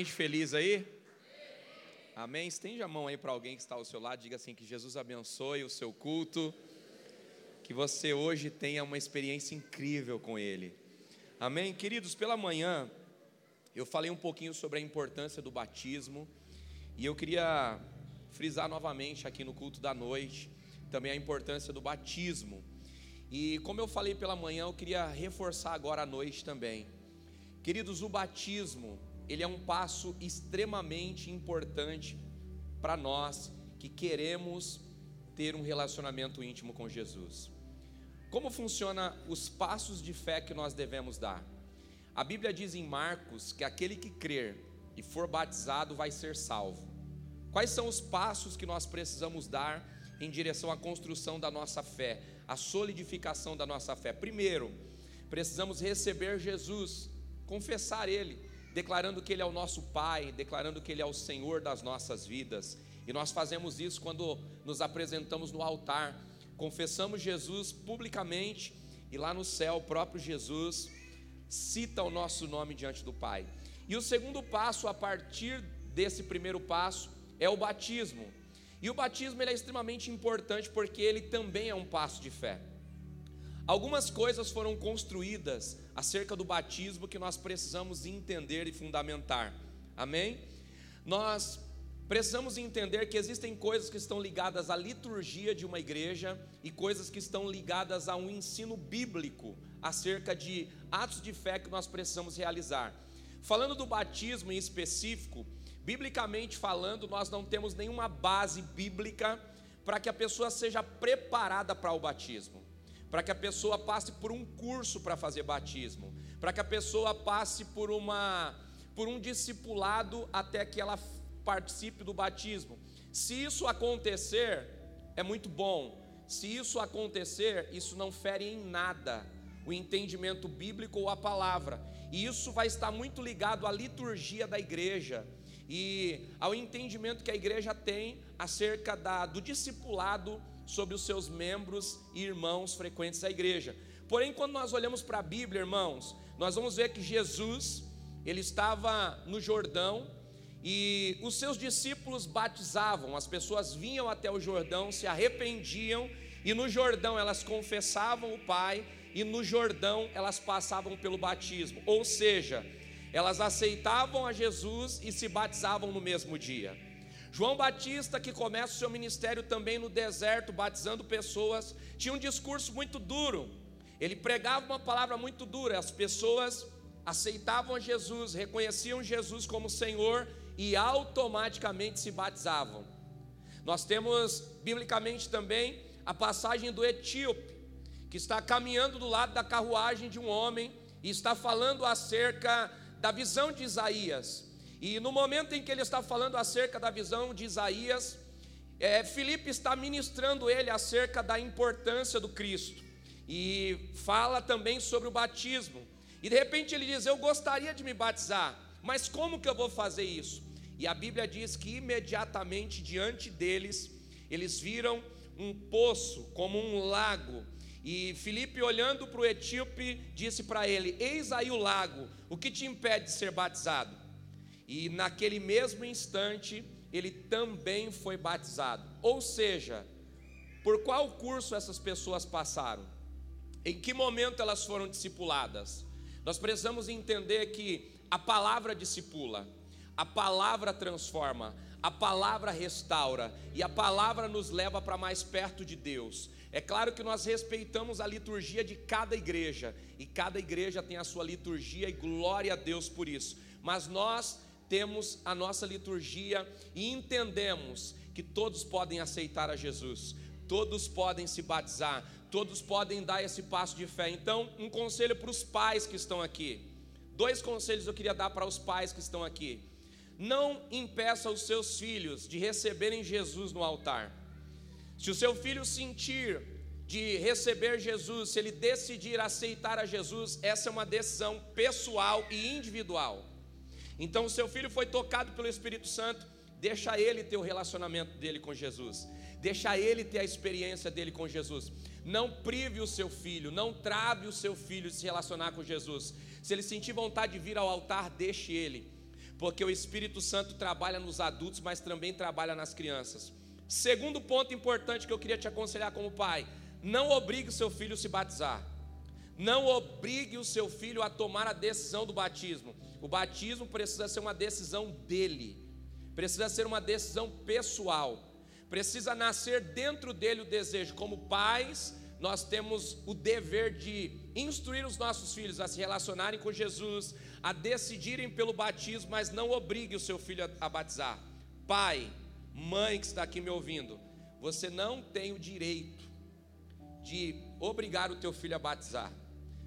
Gente feliz aí? Amém? Estende a mão aí para alguém que está ao seu lado, diga assim: que Jesus abençoe o seu culto, que você hoje tenha uma experiência incrível com Ele. Amém? Queridos, pela manhã eu falei um pouquinho sobre a importância do batismo e eu queria frisar novamente aqui no culto da noite também a importância do batismo. E como eu falei pela manhã, eu queria reforçar agora à noite também. Queridos, o batismo, ele é um passo extremamente importante para nós que queremos ter um relacionamento íntimo com Jesus. Como funciona os passos de fé que nós devemos dar? A Bíblia diz em Marcos que aquele que crer e for batizado vai ser salvo. Quais são os passos que nós precisamos dar em direção à construção da nossa fé, à solidificação da nossa fé. Primeiro, precisamos receber Jesus, confessar Ele, declarando que Ele é o nosso Pai, declarando que Ele é o Senhor das nossas vidas. E nós fazemos isso quando nos apresentamos no altar, confessamos Jesus publicamente e lá no céu o próprio Jesus cita o nosso nome diante do Pai. E o segundo passo, a partir desse primeiro passo, é o batismo. E o batismo é extremamente importante porque ele também é um passo de fé. Algumas coisas foram construídas acerca do batismo que nós precisamos entender e fundamentar. Amém? Nós precisamos entender que existem coisas que estão ligadas à liturgia de uma igreja e coisas que estão ligadas a um ensino bíblico acerca de atos de fé que nós precisamos realizar. Falando do batismo em específico, Biblicamente falando, nós não temos nenhuma base bíblica para que a pessoa seja preparada para o batismo, para que a pessoa passe por um curso para fazer batismo, para que a pessoa passe por uma por um discipulado até que ela participe do batismo. Se isso acontecer, é muito bom. Se isso acontecer, isso não fere em nada o entendimento bíblico ou a palavra. E isso vai estar muito ligado à liturgia da igreja e ao entendimento que a igreja tem acerca da, do discipulado sobre os seus membros e irmãos frequentes da igreja. Porém, quando nós olhamos para a Bíblia, irmãos, nós vamos ver que Jesus, ele estava no Jordão e os seus discípulos batizavam, as pessoas vinham até o Jordão, se arrependiam e no Jordão elas confessavam o Pai e no Jordão elas passavam pelo batismo. Ou seja, elas aceitavam a Jesus e se batizavam no mesmo dia. João Batista, que começa o seu ministério também no deserto, batizando pessoas, tinha um discurso muito duro. Ele pregava uma palavra muito dura. As pessoas aceitavam Jesus, reconheciam Jesus como Senhor e automaticamente se batizavam. Nós temos biblicamente também a passagem do etíope, que está caminhando do lado da carruagem de um homem e está falando acerca da visão de Isaías. E no momento em que ele está falando acerca da visão de Isaías, é, está ministrando ele acerca da importância do Cristo. E fala também sobre o batismo. E de repente ele diz: Eu gostaria de me batizar, mas como que eu vou fazer isso? E a Bíblia diz que imediatamente diante deles, eles viram um poço, como um lago, e Filipe, olhando para o etíope, disse para ele: Eis aí o lago, o que te impede de ser batizado? E naquele mesmo instante, ele também foi batizado. Ou seja, por qual curso essas pessoas passaram? Em que momento elas foram discipuladas? Nós precisamos entender que a palavra discipula, a palavra transforma, a palavra restaura e a palavra nos leva para mais perto de Deus. É claro que nós respeitamos a liturgia de cada igreja, e cada igreja tem a sua liturgia, e glória a Deus por isso. Mas nós temos a nossa liturgia e entendemos que todos podem aceitar a Jesus, todos podem se batizar, todos podem dar esse passo de fé. Então, um conselho para os pais que estão aqui. Dois conselhos eu queria dar para os pais que estão aqui. Não impeça os seus filhos de receberem Jesus no altar. Se o seu filho sentir de receber Jesus, se ele decidir aceitar a Jesus, essa é uma decisão pessoal e individual. Então, o seu filho foi tocado pelo Espírito Santo, deixa ele ter o relacionamento dele com Jesus, deixa ele ter a experiência dele com Jesus. Não prive o seu filho, não trave o seu filho de se relacionar com Jesus. Se ele sentir vontade de vir ao altar, deixe ele, porque o Espírito Santo trabalha nos adultos, mas também trabalha nas crianças. Segundo ponto importante que eu queria te aconselhar como pai: não obrigue o seu filho a se batizar. Não obrigue o seu filho a tomar a decisão do batismo. O batismo precisa ser uma decisão dele, precisa ser uma decisão pessoal, precisa nascer dentro dele o desejo. Como pais, nós temos o dever de instruir os nossos filhos a se relacionarem com Jesus, a decidirem pelo batismo, mas não obrigue o seu filho a, batizar. Pai, mãe que está aqui me ouvindo, você não tem o direito de obrigar o teu filho a batizar.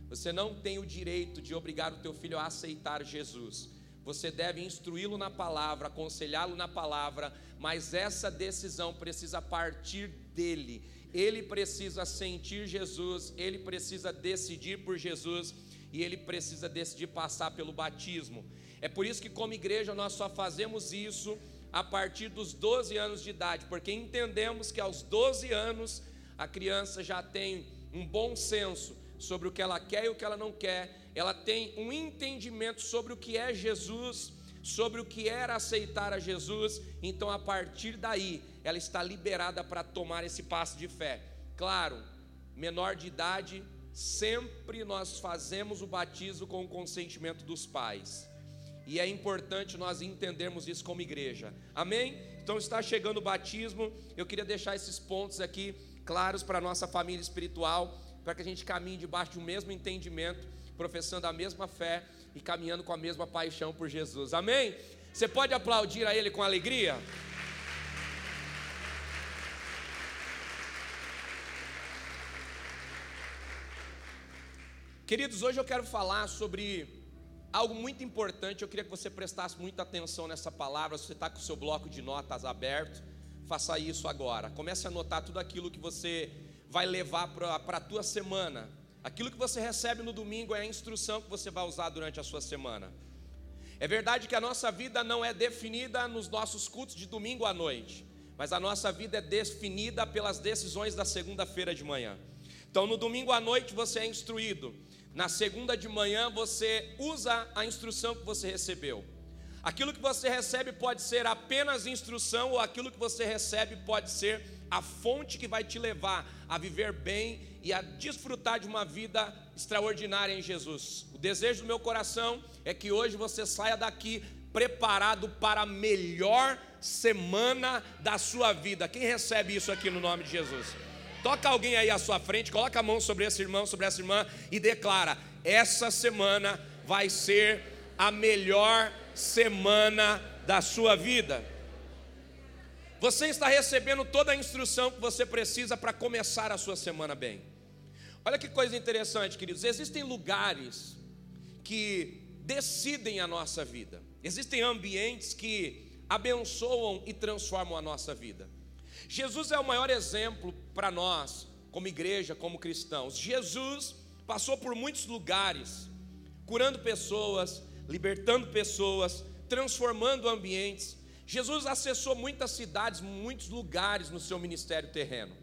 Você não tem o direito de obrigar o teu filho a aceitar Jesus. Você deve instruí-lo na palavra, aconselhá-lo na palavra, mas essa decisão precisa partir dele. Ele precisa sentir Jesus, ele precisa decidir por Jesus e ele precisa decidir passar pelo batismo. É por isso que, como igreja, nós só fazemos isso a partir dos 12 anos de idade, porque entendemos que aos 12 anos a criança já tem um bom senso sobre o que ela quer e o que ela não quer, ela tem um entendimento sobre o que é Jesus, sobre o que era aceitar a Jesus, então a partir daí ela está liberada para tomar esse passo de fé. Claro, menor de idade, sempre nós fazemos o batismo com o consentimento dos pais. E é importante nós entendermos isso como igreja. Amém? Então está chegando o batismo. Eu queria deixar esses pontos aqui claros para a nossa família espiritual para que a gente caminhe debaixo de um mesmo entendimento, professando a mesma fé e caminhando com a mesma paixão por Jesus. Amém? Você pode aplaudir a Ele com alegria? Queridos, hoje eu quero falar sobre algo muito importante. Eu queria que você prestasse muita atenção nessa palavra. Se você está com o seu bloco de notas aberto, faça isso agora. Comece a anotar tudo aquilo que você vai levar para a tua semana. Aquilo que você recebe no domingo é a instrução que você vai usar durante a sua semana. É verdade que a nossa vida não é definida nos nossos cultos de domingo à noite, mas a nossa vida é definida pelas decisões da segunda-feira de manhã. Então, no domingo à noite você é instruído, na segunda de manhã você usa a instrução que você recebeu. Aquilo que você recebe pode ser apenas instrução, ou aquilo que você recebe pode ser a fonte que vai te levar a viver bem e a desfrutar de uma vida extraordinária em Jesus. O desejo do meu coração é que hoje você saia daqui preparado para a melhor semana da sua vida. Quem recebe isso aqui no nome de Jesus? Toca alguém aí à sua frente, coloca a mão sobre esse irmão, sobre essa irmã e declara: essa semana vai ser a melhor semana da sua vida. Você está recebendo toda a instrução que você precisa para começar a sua semana bem. Olha que coisa interessante, queridos. Existem lugares que decidem a nossa vida. Existem ambientes que abençoam e transformam a nossa vida. Jesus é o maior exemplo para nós, como igreja, como cristãos. Jesus passou por muitos lugares, curando pessoas, libertando pessoas, transformando ambientes. Jesus acessou muitas cidades, muitos lugares no seu ministério terreno.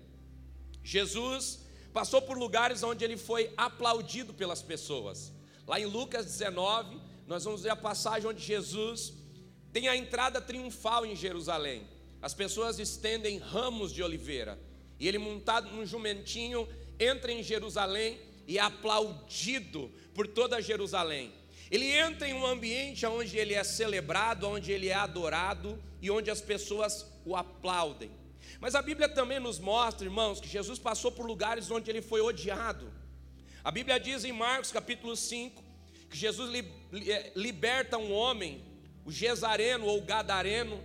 Jesus passou por lugares onde ele foi aplaudido pelas pessoas. Lá em Lucas 19, nós vamos ver a passagem onde Jesus tem a entrada triunfal em Jerusalém. As pessoas estendem ramos de oliveira. E ele, montado num jumentinho, entra em Jerusalém e é aplaudido por toda Jerusalém. Ele entra em um ambiente onde ele é celebrado, onde ele é adorado e onde as pessoas o aplaudem. Mas a Bíblia também nos mostra, irmãos, que Jesus passou por lugares onde ele foi odiado. A Bíblia diz em Marcos capítulo 5 que Jesus eh, liberta um homem, o Gesareno ou Gadareno.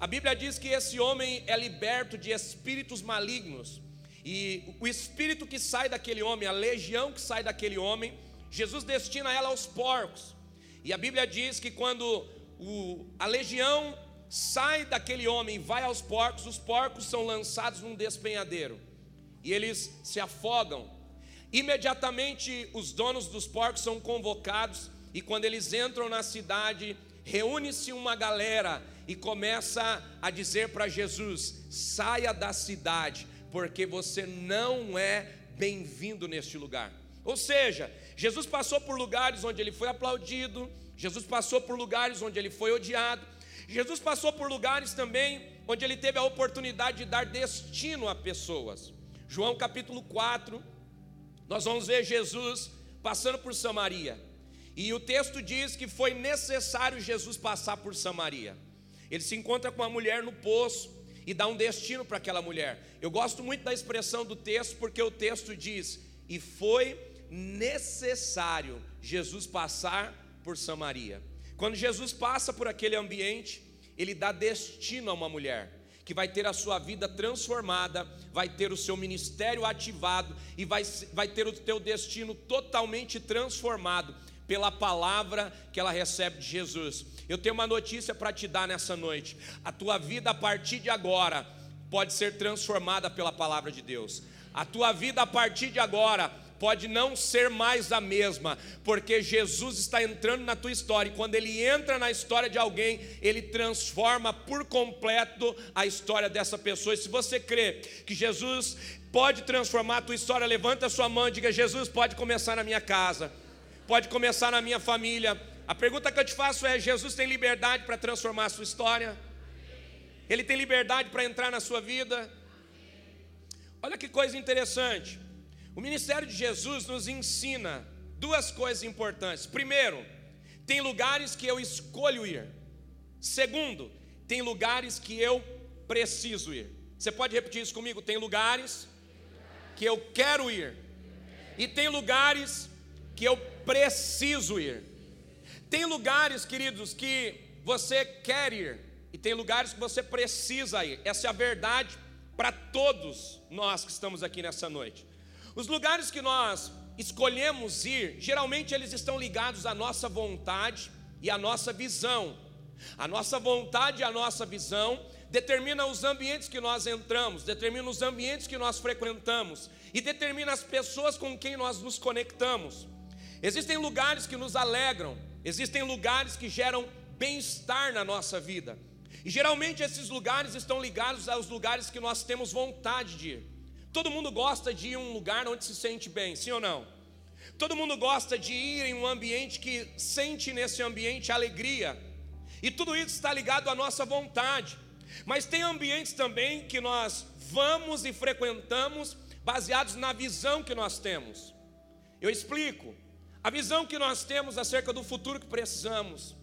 A Bíblia diz que esse homem é liberto de espíritos malignos. E o espírito que sai daquele homem, a legião que sai daquele homem, Jesus destina ela aos porcos. E a Bíblia diz que quando o, a legião sai daquele homem e vai aos porcos, os porcos são lançados num despenhadeiro e eles se afogam. Imediatamente os donos dos porcos são convocados e quando eles entram na cidade, reúne-se uma galera e começa a dizer para Jesus: saia da cidade, porque você não é bem-vindo neste lugar. Ou seja, Jesus passou por lugares onde ele foi aplaudido, Jesus passou por lugares onde ele foi odiado, Jesus passou por lugares também onde ele teve a oportunidade de dar destino a pessoas. João capítulo 4, nós vamos ver Jesus passando por Samaria. E o texto diz que foi necessário Jesus passar por Samaria. Ele se encontra com uma mulher no poço e dá um destino para aquela mulher. Eu gosto muito da expressão do texto porque o texto diz: "E foi necessário Jesus passar por Samaria". Quando Jesus passa por aquele ambiente, ele dá destino a uma mulher que vai ter a sua vida transformada, vai ter o seu ministério ativado e vai, vai ter o teu destino totalmente transformado pela palavra que ela recebe de Jesus. Eu tenho uma notícia para te dar nessa noite. A tua vida a partir de agora pode ser transformada pela palavra de Deus. A tua vida a partir de agora pode não ser mais a mesma, porque Jesus está entrando na tua história, e quando ele entra na história de alguém, ele transforma por completo a história dessa pessoa. E se você crê que Jesus pode transformar a tua história, levanta a sua mão e diga: Jesus pode começar na minha casa, pode começar na minha família. A pergunta que eu te faço é: Jesus tem liberdade para transformar a sua história? Ele tem liberdade para entrar na sua vida? Olha que coisa interessante. O ministério de Jesus nos ensina duas coisas importantes. Primeiro, tem lugares que eu escolho ir. Segundo, tem lugares que eu preciso ir. Você pode repetir isso comigo? Tem lugares que eu quero ir, e tem lugares que eu preciso ir. Tem lugares, queridos, que você quer ir, e tem lugares que você precisa ir. Essa é a verdade para todos nós que estamos aqui nessa noite. Os lugares que nós escolhemos ir, geralmente eles estão ligados à nossa vontade e à nossa visão. A nossa vontade e a nossa visão determina os ambientes que nós entramos, determina os ambientes que nós frequentamos e determina as pessoas com quem nós nos conectamos. Existem lugares que nos alegram, existem lugares que geram bem-estar na nossa vida. E geralmente esses lugares estão ligados aos lugares que nós temos vontade de ir. Todo mundo gosta de ir em um lugar onde se sente bem, sim ou não? Todo mundo gosta de ir em um ambiente que sente nesse ambiente alegria. E tudo isso está ligado à nossa vontade. Mas tem ambientes também que nós vamos e frequentamos baseados na visão que nós temos. Eu explico. A visão que nós temos acerca do futuro que precisamos,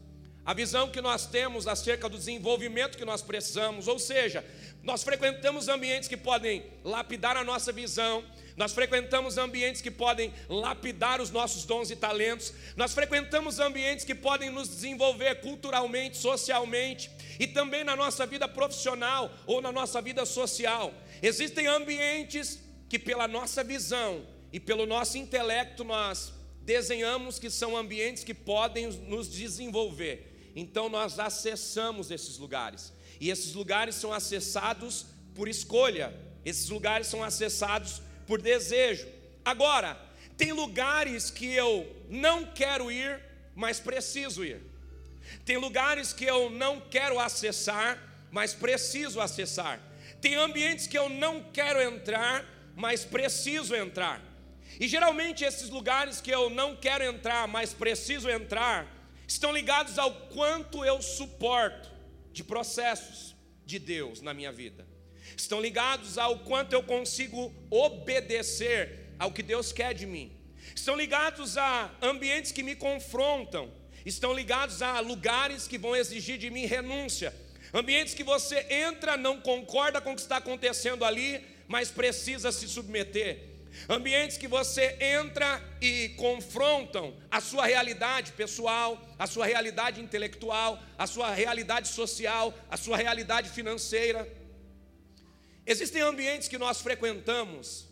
a visão que nós temos acerca do desenvolvimento que nós precisamos, ou seja, nós frequentamos ambientes que podem lapidar a nossa visão, nós frequentamos ambientes que podem lapidar os nossos dons e talentos, nós frequentamos ambientes que podem nos desenvolver culturalmente, socialmente e também na nossa vida profissional ou na nossa vida social. Existem ambientes que, pela nossa visão e pelo nosso intelecto, nós desenhamos que são ambientes que podem nos desenvolver. Então, nós acessamos esses lugares. E esses lugares são acessados por escolha, esses lugares são acessados por desejo. Agora, tem lugares que eu não quero ir, mas preciso ir. Tem lugares que eu não quero acessar, mas preciso acessar. Tem ambientes que eu não quero entrar, mas preciso entrar. E geralmente esses lugares que eu não quero entrar, mas preciso entrar, estão ligados ao quanto eu suporto de processos de Deus na minha vida. Estão ligados ao quanto eu consigo obedecer ao que Deus quer de mim. Estão ligados a ambientes que me confrontam. Estão ligados a lugares que vão exigir de mim renúncia. Ambientes que você entra, não concorda com o que está acontecendo ali, mas precisa se submeter ambientes que você entra e confrontam a sua realidade pessoal, a sua realidade intelectual, a sua realidade social, a sua realidade financeira. Existem ambientes que nós frequentamos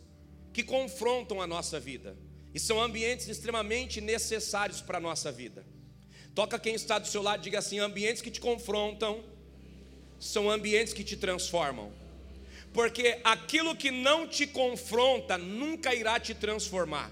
que confrontam a nossa vida, e são ambientes extremamente necessários para a nossa vida. Toca quem está do seu lado, diga assim: ambientes que te confrontam são ambientes que te transformam porque aquilo que não te confronta nunca irá te transformar.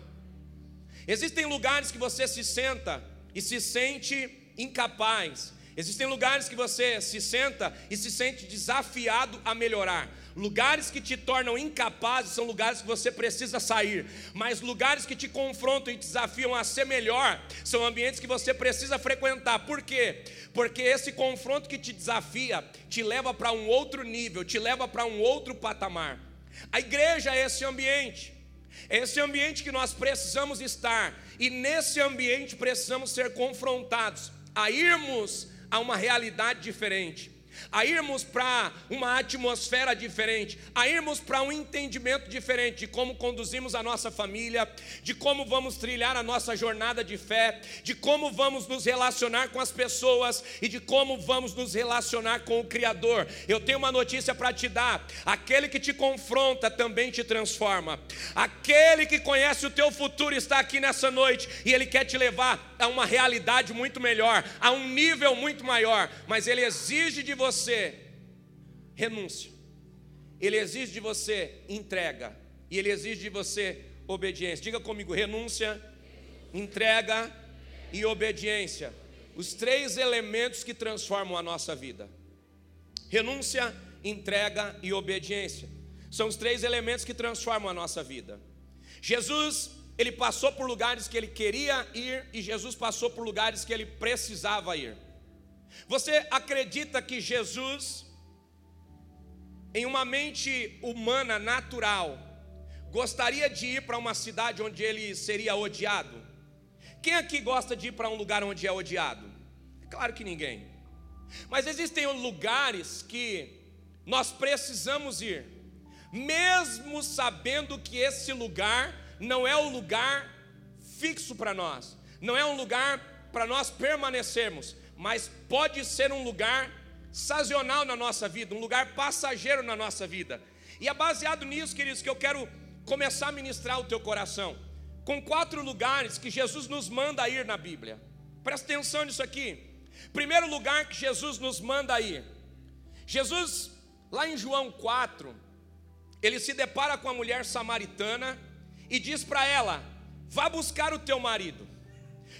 Existem lugares que você se senta e se sente incapaz. Existem lugares que você se senta e se sente desafiado a melhorar. Lugares que te tornam incapazes são lugares que você precisa sair, mas lugares que te confrontam e desafiam a ser melhor são ambientes que você precisa frequentar. Por quê? Porque esse confronto que te desafia te leva para um outro nível, te leva para um outro patamar. A igreja é esse ambiente. É esse ambiente que nós precisamos estar, e nesse ambiente precisamos ser confrontados a irmos a uma realidade diferente a irmos para uma atmosfera diferente, a irmos para um entendimento diferente de como conduzimos a nossa família, de como vamos trilhar a nossa jornada de fé, de como vamos nos relacionar com as pessoas e de como vamos nos relacionar com o Criador. Eu tenho uma notícia para te dar: aquele que te confronta também te transforma, aquele que conhece o teu futuro está aqui nessa noite e ele quer te levar a uma realidade muito melhor, a um nível muito maior, mas ele exige de você você renúncia, ele exige de você entrega, e ele exige de você obediência. Diga comigo: renúncia, entrega e obediência. Os três elementos que transformam a nossa vida: renúncia, entrega e obediência. São os três elementos que transformam a nossa vida. Jesus, ele passou por lugares que ele queria ir e Jesus passou por lugares que ele precisava ir. Você acredita que Jesus, em uma mente humana natural, gostaria de ir para uma cidade onde ele seria odiado? Quem aqui gosta de ir para um lugar onde é odiado? Claro que ninguém. Mas existem lugares que nós precisamos ir, mesmo sabendo que esse lugar não é o lugar fixo para nós, não é um lugar para nós permanecermos, mas pode ser um lugar sazonal na nossa vida, um lugar passageiro na nossa vida. E é baseado nisso, queridos, que eu quero começar a ministrar o teu coração, com quatro lugares que Jesus nos manda ir na Bíblia. Presta atenção nisso aqui. Primeiro lugar que Jesus nos manda ir. Jesus, lá em João 4, ele se depara com a mulher samaritana e diz para ela: Vá buscar o teu marido.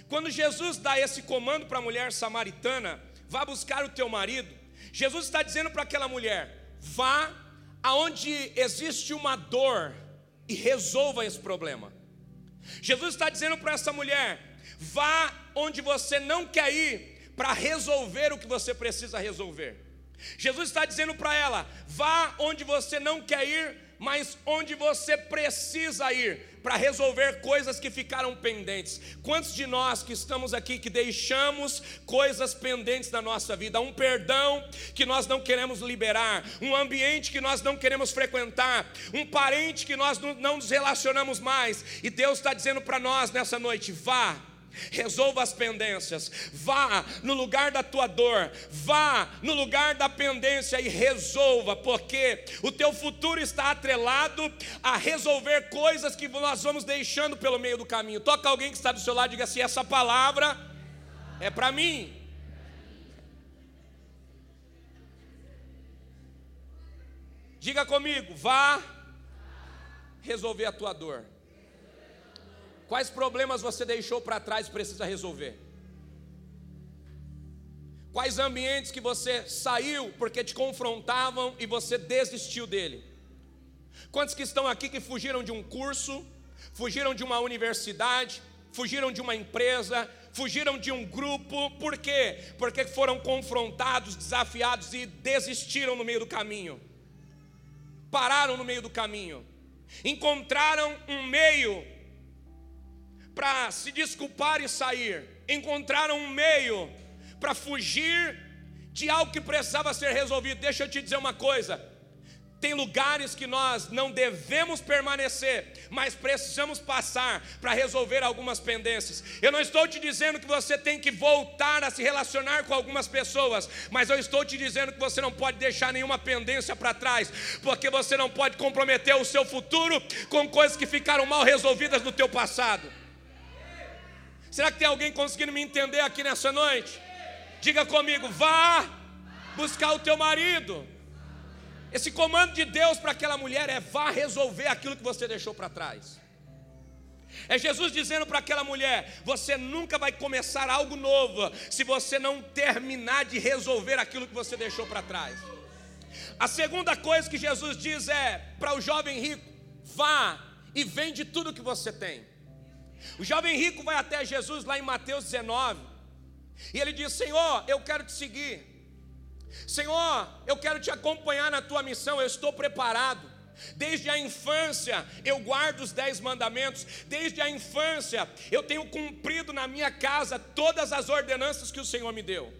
Quando Jesus dá esse comando para a mulher samaritana, vá buscar o teu marido, Jesus está dizendo para aquela mulher: vá aonde existe uma dor e resolva esse problema. Jesus está dizendo para essa mulher: vá onde você não quer ir para resolver o que você precisa resolver. Jesus está dizendo para ela: vá onde você não quer ir, mas onde você precisa ir para resolver coisas que ficaram pendentes. Quantos de nós que estamos aqui que deixamos coisas pendentes na nossa vida, um perdão que nós não queremos liberar, um ambiente que nós não queremos frequentar, um parente que nós não nos relacionamos mais, e Deus está dizendo para nós nessa noite: vá resolva as pendências, vá no lugar da tua dor, vá no lugar da pendência e resolva, porque o teu futuro está atrelado a resolver coisas que nós vamos deixando pelo meio do caminho. Toca alguém que está do seu lado e diga assim: essa palavra é para mim. Diga comigo, vá resolver a tua dor. Quais problemas você deixou para trás e precisa resolver? Quais ambientes que você saiu porque te confrontavam e você desistiu dele? Quantos que estão aqui que fugiram de um curso, fugiram de uma universidade, fugiram de uma empresa, fugiram de um grupo, por quê? Porque foram confrontados, desafiados e desistiram no meio do caminho. Pararam no meio do caminho. Encontraram um meio para se desculpar e sair, encontraram um meio para fugir de algo que precisava ser resolvido. Deixa eu te dizer uma coisa: tem lugares que nós não devemos permanecer, mas precisamos passar para resolver algumas pendências. Eu não estou te dizendo que você tem que voltar a se relacionar com algumas pessoas, mas eu estou te dizendo que você não pode deixar nenhuma pendência para trás, porque você não pode comprometer o seu futuro com coisas que ficaram mal resolvidas no teu passado. Será que tem alguém conseguindo me entender aqui nessa noite? Diga comigo, vá buscar o teu marido. Esse comando de Deus para aquela mulher é vá resolver aquilo que você deixou para trás. É Jesus dizendo para aquela mulher: você nunca vai começar algo novo se você não terminar de resolver aquilo que você deixou para trás. A segunda coisa que Jesus diz é para o jovem rico: vá e vende tudo que você tem. O jovem rico vai até Jesus lá em Mateus 19, e ele diz: Senhor, eu quero te seguir. Senhor, eu quero te acompanhar na tua missão, eu estou preparado. Desde a infância eu guardo os dez mandamentos, desde a infância eu tenho cumprido na minha casa todas as ordenanças que o Senhor me deu.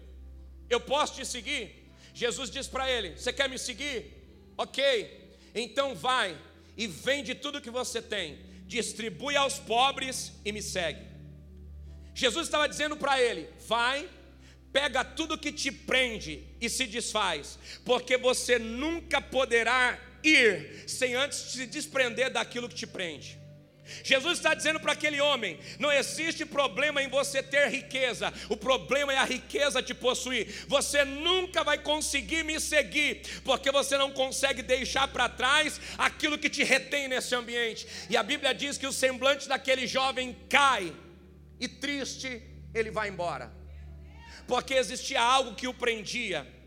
Eu posso te seguir? Jesus diz para ele: Você quer me seguir? Ok, então vai e vende tudo que você tem, distribui aos pobres e me segue. Jesus estava dizendo para ele: Vai, pega tudo que te prende e se desfaz, porque você nunca poderá ir sem antes se desprender daquilo que te prende. Jesus está dizendo para aquele homem: não existe problema em você ter riqueza, o problema é a riqueza te possuir. Você nunca vai conseguir me seguir, porque você não consegue deixar para trás aquilo que te retém nesse ambiente. E a Bíblia diz que o semblante daquele jovem cai, e triste ele vai embora, porque existia algo que o prendia.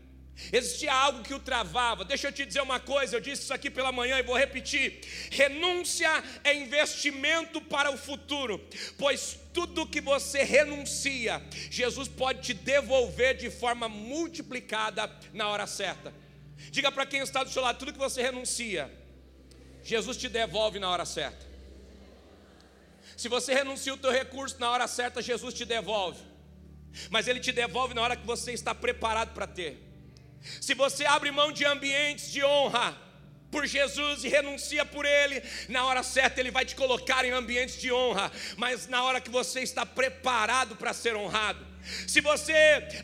Existia algo que o travava. Deixa eu te dizer uma coisa, eu disse isso aqui pela manhã e vou repetir. Renúncia é investimento para o futuro, pois tudo que você renuncia, Jesus pode te devolver de forma multiplicada na hora certa. Diga para quem está do seu lado, tudo que você renuncia, Jesus te devolve na hora certa. Se você renuncia o teu recurso na hora certa, Jesus te devolve. Mas ele te devolve na hora que você está preparado para ter. Se você abre mão de ambientes de honra por Jesus e renuncia por Ele, na hora certa Ele vai te colocar em ambientes de honra, mas na hora que você está preparado para ser honrado. Se você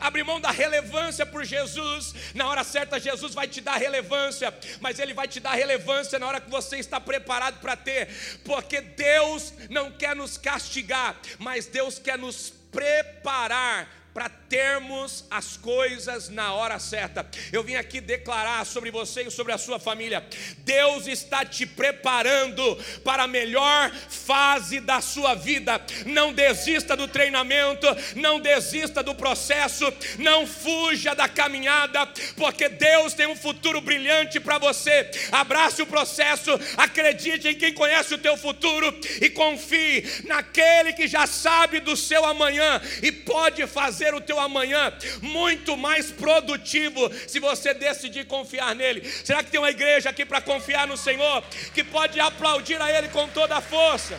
abrir mão da relevância por Jesus, na hora certa Jesus vai te dar relevância, mas Ele vai te dar relevância na hora que você está preparado para ter, porque Deus não quer nos castigar, mas Deus quer nos preparar para termos as coisas na hora certa. Eu vim aqui declarar sobre você e sobre a sua família. Deus está te preparando para a melhor fase da sua vida. Não desista do treinamento, não desista do processo, não fuja da caminhada, porque Deus tem um futuro brilhante para você. Abrace o processo, acredite em quem conhece o teu futuro e confie naquele que já sabe do seu amanhã e pode fazer o teu amanhã muito mais produtivo se você decidir confiar nele. Será que tem uma igreja aqui para confiar no Senhor que pode aplaudir a Ele com toda a força?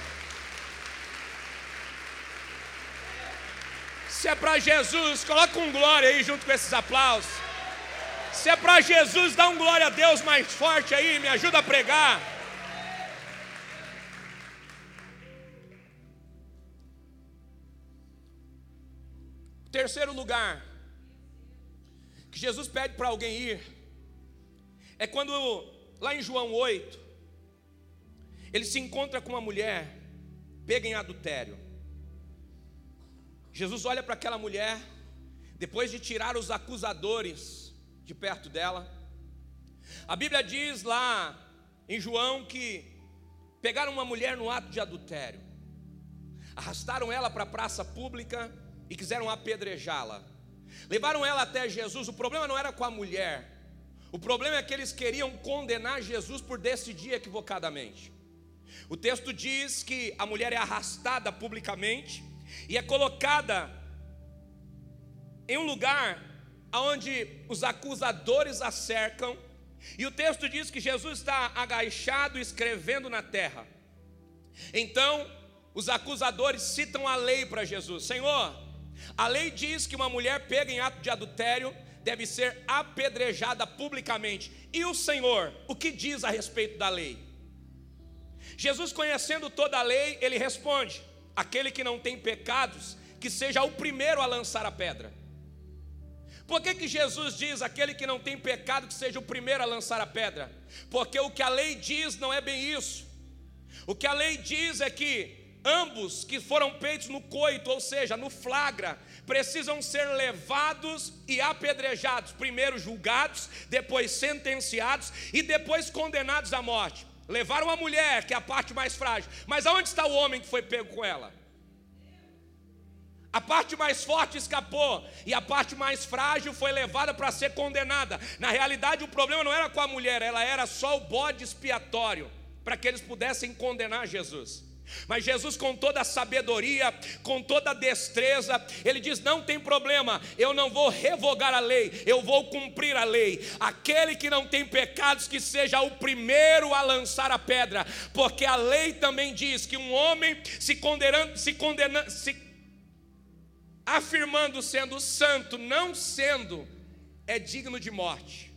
Se é para Jesus, coloca um glória aí junto com esses aplausos. Se é para Jesus, dá um glória a Deus mais forte aí, me ajuda a pregar. Terceiro lugar, que Jesus pede para alguém ir, é quando, lá em João 8, ele se encontra com uma mulher pega em adultério. Jesus olha para aquela mulher, depois de tirar os acusadores de perto dela. A Bíblia diz lá em João que pegaram uma mulher no ato de adultério, arrastaram ela para a praça pública e quiseram apedrejá-la. Levaram ela até Jesus. O problema não era com a mulher, o problema é que eles queriam condenar Jesus por decidir equivocadamente. O texto diz que a mulher é arrastada publicamente e é colocada em um lugar onde os acusadores a cercam, e o texto diz que Jesus está agachado escrevendo na terra. Então, os acusadores citam a lei para Jesus: Senhor, a lei diz que uma mulher pega em ato de adultério deve ser apedrejada publicamente. E o Senhor, o que diz a respeito da lei? Jesus, conhecendo toda a lei, ele responde: aquele que não tem pecados, que seja o primeiro a lançar a pedra. Por que, que Jesus diz aquele que não tem pecado que seja o primeiro a lançar a pedra? Porque o que a lei diz não é bem isso. O que a lei diz é que ambos que foram peitos no coito, ou seja, no flagra, precisam ser levados e apedrejados, primeiro julgados, depois sentenciados e depois condenados à morte. Levaram a mulher, que é a parte mais frágil, mas aonde está o homem que foi pego com ela? A parte mais forte escapou e a parte mais frágil foi levada para ser condenada. Na realidade, o problema não era com a mulher, ela era só o bode expiatório para que eles pudessem condenar Jesus. Mas Jesus, com toda a sabedoria, com toda a destreza, ele diz: não tem problema, eu não vou revogar a lei, eu vou cumprir a lei. Aquele que não tem pecados, que seja o primeiro a lançar a pedra, porque a lei também diz que um homem se condenando, se condenando, se afirmando sendo santo, não sendo, é digno de morte.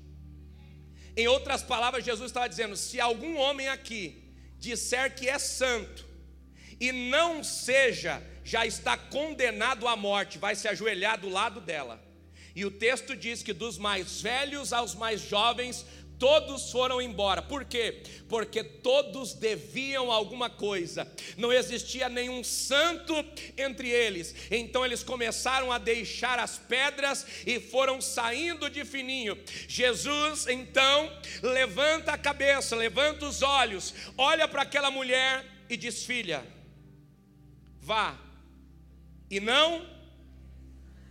Em outras palavras, Jesus estava dizendo: se algum homem aqui disser que é santo, e não seja, já está condenado à morte, vai se ajoelhar do lado dela. E o texto diz que dos mais velhos aos mais jovens, todos foram embora. Por quê? Porque todos deviam alguma coisa. Não existia nenhum santo entre eles. Então eles começaram a deixar as pedras e foram saindo de fininho. Jesus então levanta a cabeça, levanta os olhos, olha para aquela mulher e diz: Filha, vá. E não.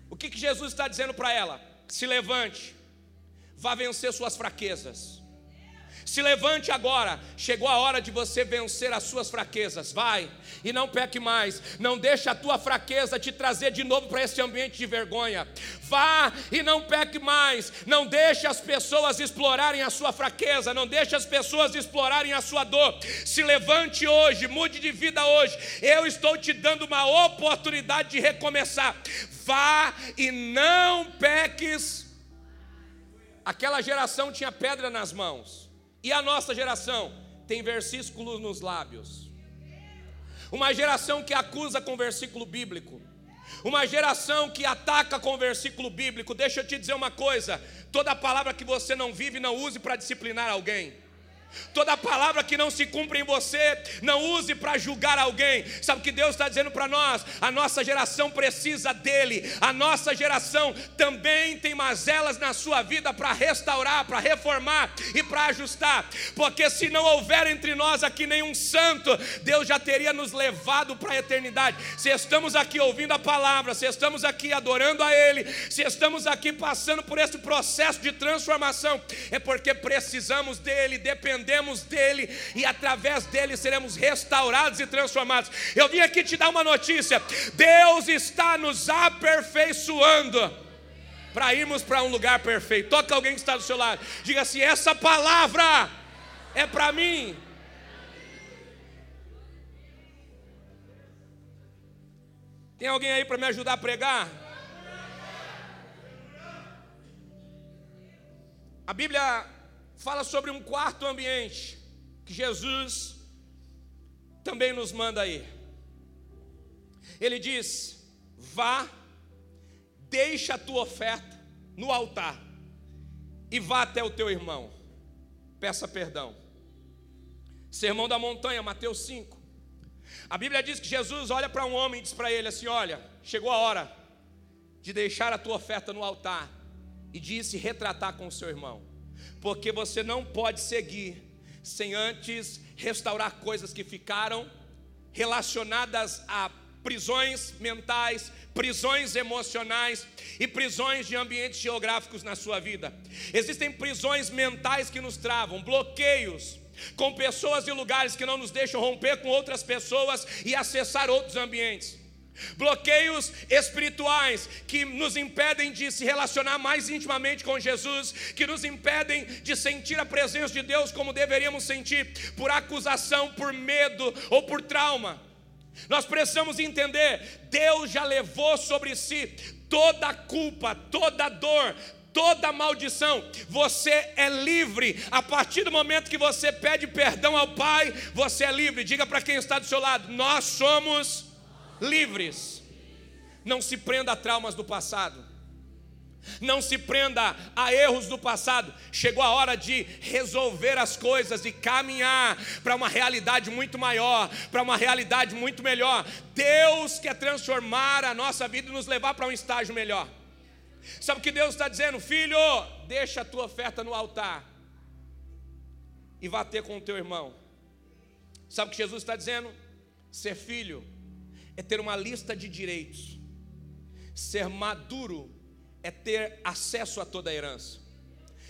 O que, que Jesus está dizendo para ela? Se levante, vá vencer suas fraquezas. Se levante agora, chegou a hora de você vencer as suas fraquezas. Vai e não peque mais. Não deixe a tua fraqueza te trazer de novo para esse ambiente de vergonha. Vá e não peque mais. Não deixe as pessoas explorarem a sua fraqueza, não deixe as pessoas explorarem a sua dor. Se levante hoje, mude de vida hoje. Eu estou te dando uma oportunidade de recomeçar. Vá e não peques. Aquela geração tinha pedra nas mãos. E a nossa geração tem versículos nos lábios. Uma geração que acusa com versículo bíblico. Uma geração que ataca com versículo bíblico. Deixa eu te dizer uma coisa: toda palavra que você não vive, não use para disciplinar alguém. Toda palavra que não se cumpre em você, não use para julgar alguém. Sabe o que Deus está dizendo para nós? A nossa geração precisa dele. A nossa geração também tem mazelas na sua vida para restaurar, para reformar e para ajustar. Porque se não houver entre nós aqui nenhum santo, Deus já teria nos levado para a eternidade. Se estamos aqui ouvindo a palavra, se estamos aqui adorando a Ele, se estamos aqui passando por esse processo de transformação, é porque precisamos dele, dependemos dependemos dEle e através dEle seremos restaurados e transformados. Eu vim aqui te dar uma notícia: Deus está nos aperfeiçoando para irmos para um lugar perfeito. Toca alguém que está do seu lado, diga assim: essa palavra é para mim. Tem alguém aí para me ajudar a pregar? A Bíblia fala sobre um quarto ambiente que Jesus também nos manda aí. Ele diz: vá, deixa a tua oferta no altar e vá até o teu irmão, peça perdão. Sermão da montanha, Mateus 5. A Bíblia diz que Jesus olha para um homem e diz para ele assim: Olha, chegou a hora de deixar a tua oferta no altar e de se retratar com o seu irmão porque você não pode seguir sem antes restaurar coisas que ficaram relacionadas a prisões mentais, prisões emocionais e prisões de ambientes geográficos na sua vida. Existem prisões mentais que nos travam, bloqueios com pessoas e lugares que não nos deixam romper com outras pessoas e acessar outros ambientes. Bloqueios espirituais que nos impedem de se relacionar mais intimamente com Jesus, que nos impedem de sentir a presença de Deus como deveríamos sentir, por acusação, por medo ou por trauma. Nós precisamos entender: Deus já levou sobre si toda a culpa, toda a dor, toda maldição. Você é livre. A partir do momento que você pede perdão ao Pai, você é livre. Diga para quem está do seu lado: Nós somos livres. Não se prenda a traumas do passado. Não se prenda a erros do passado. Chegou a hora de resolver as coisas e caminhar para uma realidade muito maior, para uma realidade muito melhor. Deus quer transformar a nossa vida e nos levar para um estágio melhor. Sabe o que Deus está dizendo? Filho, deixa a tua oferta no altar e vá ter com o teu irmão. Sabe o que Jesus está dizendo? Ser filho é ter uma lista de direitos ser maduro é ter acesso a toda a herança.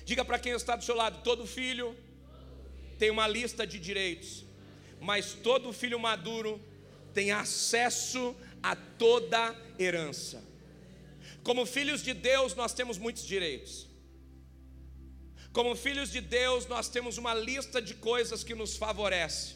Diga para quem está do seu lado: todo filho tem uma lista de direitos, mas todo filho maduro tem acesso a toda herança. Como filhos de Deus, nós temos muitos direitos. Como filhos de Deus, nós temos uma lista de coisas que nos favorece.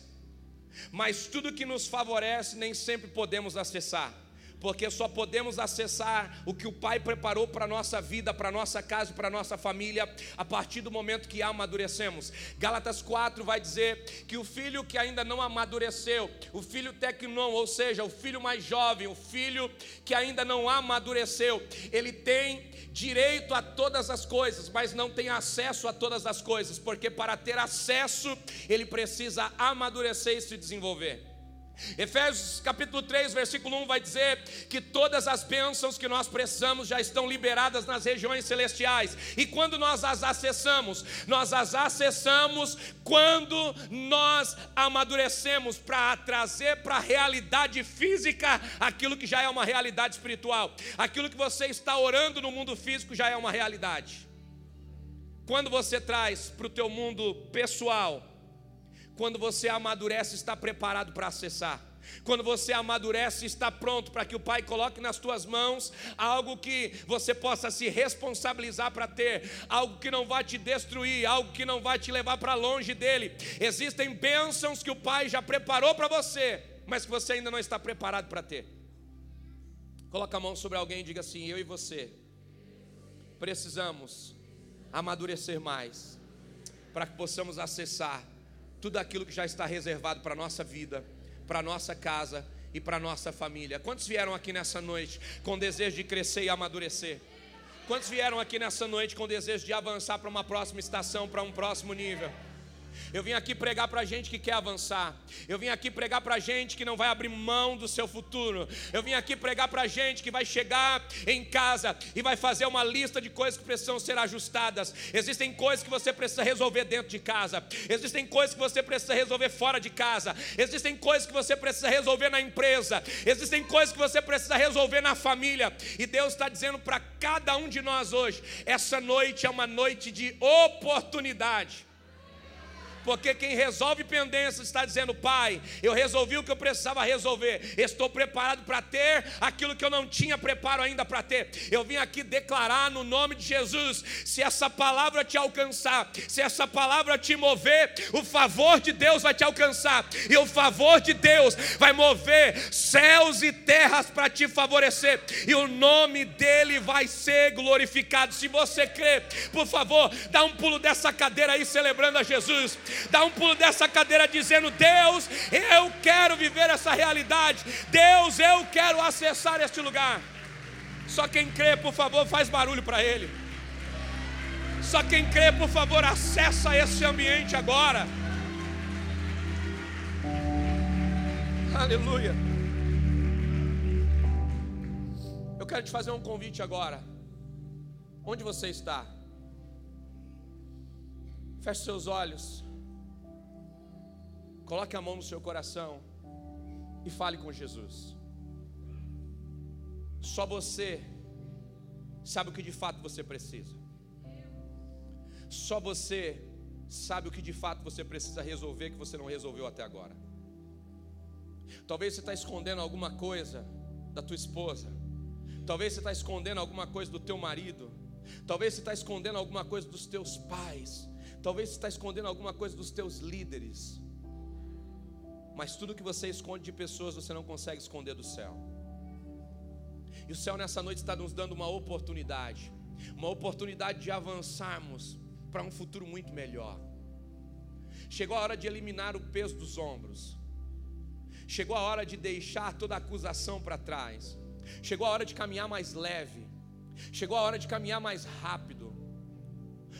Mas tudo que nos favorece nem sempre podemos acessar porque só podemos acessar o que o Pai preparou para a nossa vida, para a nossa casa para a nossa família, a partir do momento que amadurecemos. Gálatas 4 vai dizer que o filho que ainda não amadureceu, o filho tecnon, ou seja, o filho mais jovem, o filho que ainda não amadureceu, ele tem direito a todas as coisas, mas não tem acesso a todas as coisas, porque para ter acesso, ele precisa amadurecer e se desenvolver. Efésios capítulo 3, versículo 1 vai dizer que todas as bênçãos que nós precisamos já estão liberadas nas regiões celestiais. E quando nós as acessamos, nós as acessamos quando nós amadurecemos para trazer para a realidade física aquilo que já é uma realidade espiritual. Aquilo que você está orando no mundo físico já é uma realidade. Quando você traz para o teu mundo pessoal, quando você amadurece, está preparado para acessar. Quando você amadurece, está pronto para que o Pai coloque nas tuas mãos algo que você possa se responsabilizar para ter, algo que não vai te destruir, algo que não vai te levar para longe dele. Existem bênçãos que o Pai já preparou para você, mas que você ainda não está preparado para ter. Coloca a mão sobre alguém e diga assim: Eu e você precisamos amadurecer mais, para que possamos acessar tudo aquilo que já está reservado para a nossa vida, para a nossa casa e para a nossa família. Quantos vieram aqui nessa noite com desejo de crescer e amadurecer? Quantos vieram aqui nessa noite com desejo de avançar para uma próxima estação, para um próximo nível? Eu vim aqui pregar para gente que quer avançar. Eu vim aqui pregar para gente que não vai abrir mão do seu futuro. Eu vim aqui pregar para gente que vai chegar em casa e vai fazer uma lista de coisas que precisam ser ajustadas. Existem coisas que você precisa resolver dentro de casa. Existem coisas que você precisa resolver fora de casa. Existem coisas que você precisa resolver na empresa. Existem coisas que você precisa resolver na família. E Deus está dizendo para cada um de nós hoje: essa noite é uma noite de oportunidade porque quem resolve pendências está dizendo: Pai, eu resolvi o que eu precisava resolver, estou preparado para ter aquilo que eu não tinha preparo ainda para ter. Eu vim aqui declarar no nome de Jesus: se essa palavra te alcançar, se essa palavra te mover, o favor de Deus vai te alcançar, e o favor de Deus vai mover céus e terras para te favorecer, e o nome dele vai ser glorificado. Se você crê, por favor, dá um pulo dessa cadeira aí celebrando a Jesus dá um pulo dessa cadeira dizendo: Deus, eu quero viver essa realidade, Deus, eu quero acessar este lugar. Só quem crê, por favor, faz barulho para Ele. Só quem crê, por favor, acessa esse ambiente agora. Aleluia. Eu quero te fazer um convite agora. Onde você está? Feche seus olhos. Coloque a mão no seu coração e fale com Jesus. Só você sabe o que de fato você precisa. Só você sabe o que de fato você precisa resolver que você não resolveu até agora. Talvez você está escondendo alguma coisa da tua esposa. Talvez você está escondendo alguma coisa do teu marido. Talvez você está escondendo alguma coisa dos teus pais. Talvez você está escondendo alguma coisa dos teus líderes. Mas tudo que você esconde de pessoas, você não consegue esconder do céu. E o céu nessa noite está nos dando uma oportunidade, uma oportunidade de avançarmos para um futuro muito melhor. Chegou a hora de eliminar o peso dos ombros. Chegou a hora de deixar toda acusação para trás. Chegou a hora de caminhar mais leve. Chegou a hora de caminhar mais rápido.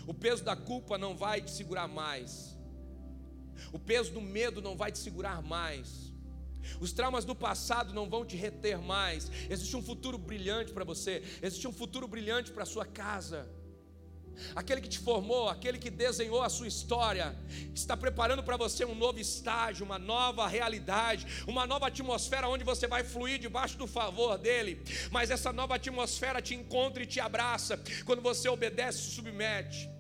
O peso da culpa não vai te segurar mais. O peso do medo não vai te segurar mais. Os traumas do passado não vão te reter mais. Existe um futuro brilhante para você. Existe um futuro brilhante para a sua casa. aquele que te formou, aquele que desenhou a sua história, está preparando para você um novo estágio, uma nova realidade, uma nova atmosfera onde você vai fluir debaixo do favor dele. Mas essa nova atmosfera te encontra e te abraça quando você obedece e submete.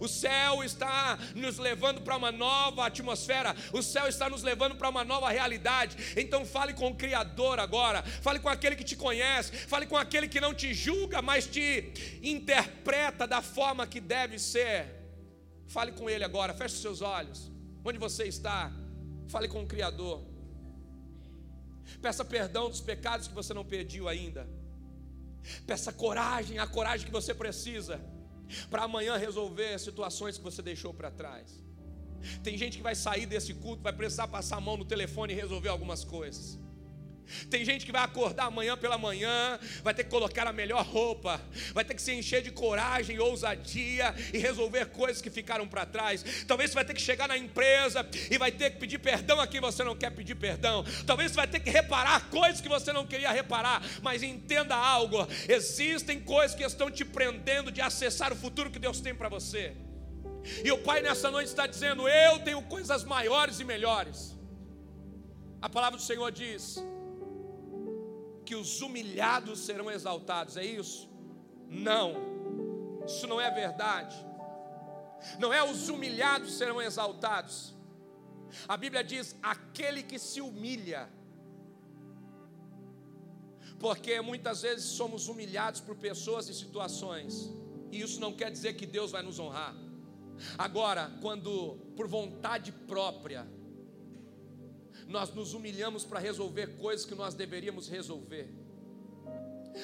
O céu está nos levando para uma nova atmosfera, o céu está nos levando para uma nova realidade. Então fale com o Criador agora, fale com aquele que te conhece, fale com aquele que não te julga, mas te interpreta da forma que deve ser. Fale com ele agora, feche os seus olhos. Onde você está? Fale com o Criador. Peça perdão dos pecados que você não pediu ainda. Peça coragem, a coragem que você precisa para amanhã resolver situações que você deixou para trás. Tem gente que vai sair desse culto, vai precisar passar a mão no telefone e resolver algumas coisas. Tem gente que vai acordar amanhã pela manhã, vai ter que colocar a melhor roupa, vai ter que se encher de coragem e ousadia e resolver coisas que ficaram para trás. Talvez você vai ter que chegar na empresa e vai ter que pedir perdão a quem você não quer pedir perdão. Talvez você vai ter que reparar coisas que você não queria reparar, mas entenda algo: existem coisas que estão te prendendo de acessar o futuro que Deus tem para você. E o Pai nessa noite está dizendo: Eu tenho coisas maiores e melhores. A palavra do Senhor diz: que os humilhados serão exaltados, é isso? Não, isso não é verdade. Não é os humilhados serão exaltados. A Bíblia diz: aquele que se humilha. Porque muitas vezes somos humilhados por pessoas e situações, e isso não quer dizer que Deus vai nos honrar. Agora, quando por vontade própria, nós nos humilhamos para resolver coisas que nós deveríamos resolver.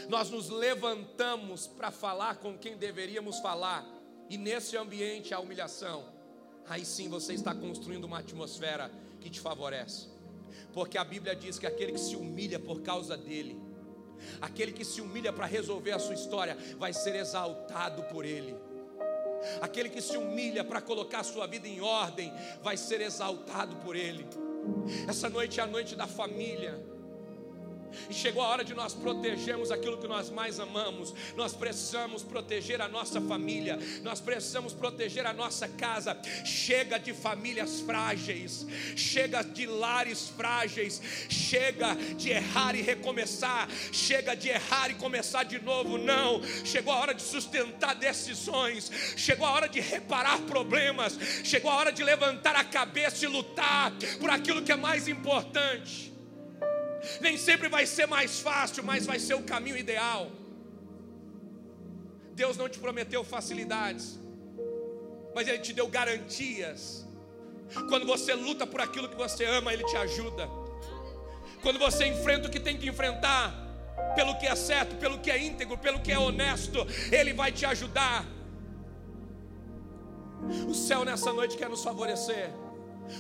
Nós nos levantamos para falar com quem deveríamos falar, e nesse ambiente a humilhação, aí sim você está construindo uma atmosfera que te favorece, porque a Bíblia diz que aquele que se humilha por causa dele, aquele que se humilha para resolver a sua história, vai ser exaltado por ele. Aquele que se humilha para colocar a sua vida em ordem, vai ser exaltado por ele. Essa noite é a noite da família. E chegou a hora de nós protegermos aquilo que nós mais amamos. Nós precisamos proteger a nossa família, nós precisamos proteger a nossa casa. Chega de famílias frágeis, chega de lares frágeis, chega de errar e recomeçar, chega de errar e começar de novo. Não, chegou a hora de sustentar decisões, chegou a hora de reparar problemas, chegou a hora de levantar a cabeça e lutar por aquilo que é mais importante. Nem sempre vai ser mais fácil, mas vai ser o caminho ideal. Deus não te prometeu facilidades, mas Ele te deu garantias. Quando você luta por aquilo que você ama, Ele te ajuda. Quando você enfrenta o que tem que enfrentar, pelo que é certo, pelo que é íntegro, pelo que é honesto, Ele vai te ajudar. O céu nessa noite quer nos favorecer.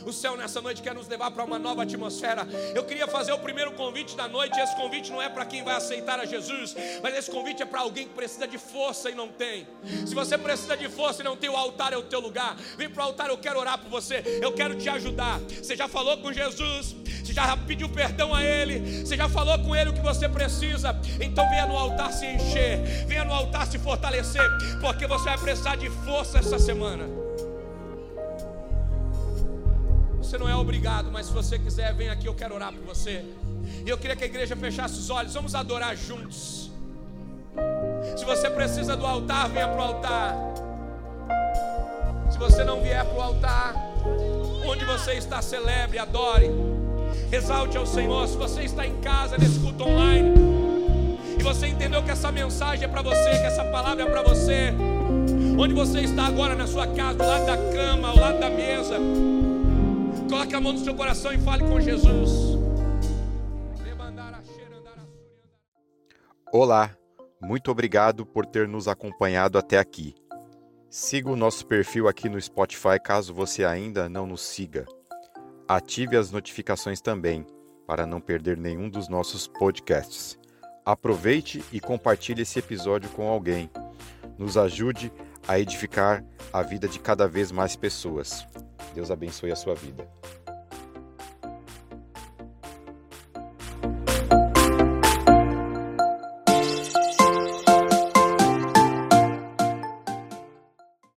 O céu nessa noite quer nos levar para uma nova atmosfera. Eu queria fazer o primeiro convite da noite. Esse convite não é para quem vai aceitar a Jesus, mas esse convite é para alguém que precisa de força e não tem. Se você precisa de força e não tem, o altar é o teu lugar. Vem para o altar, eu quero orar por você. Eu quero te ajudar. Você já falou com Jesus? Você já pediu perdão a Ele? Você já falou com Ele o que você precisa? Então venha no altar se encher, venha no altar se fortalecer, porque você vai precisar de força essa semana. Você não é obrigado, mas se você quiser, vem aqui, eu quero orar por você. E eu queria que a igreja fechasse os olhos. Vamos adorar juntos. Se você precisa do altar, venha para o altar. Se você não vier para o altar, onde você está, celebre, adore. Exalte ao Senhor. Se você está em casa nesse culto online e você entendeu que essa mensagem é para você, que essa palavra é para você, onde você está agora na sua casa, do lado da cama, ao lado da mesa. Coloque a mão no seu coração e fale com Jesus. Olá, muito obrigado por ter nos acompanhado até aqui. Siga o nosso perfil aqui no Spotify caso você ainda não nos siga. Ative as notificações também para não perder nenhum dos nossos podcasts. Aproveite e compartilhe esse episódio com alguém. Nos ajude a edificar a vida de cada vez mais pessoas. Deus abençoe a sua vida.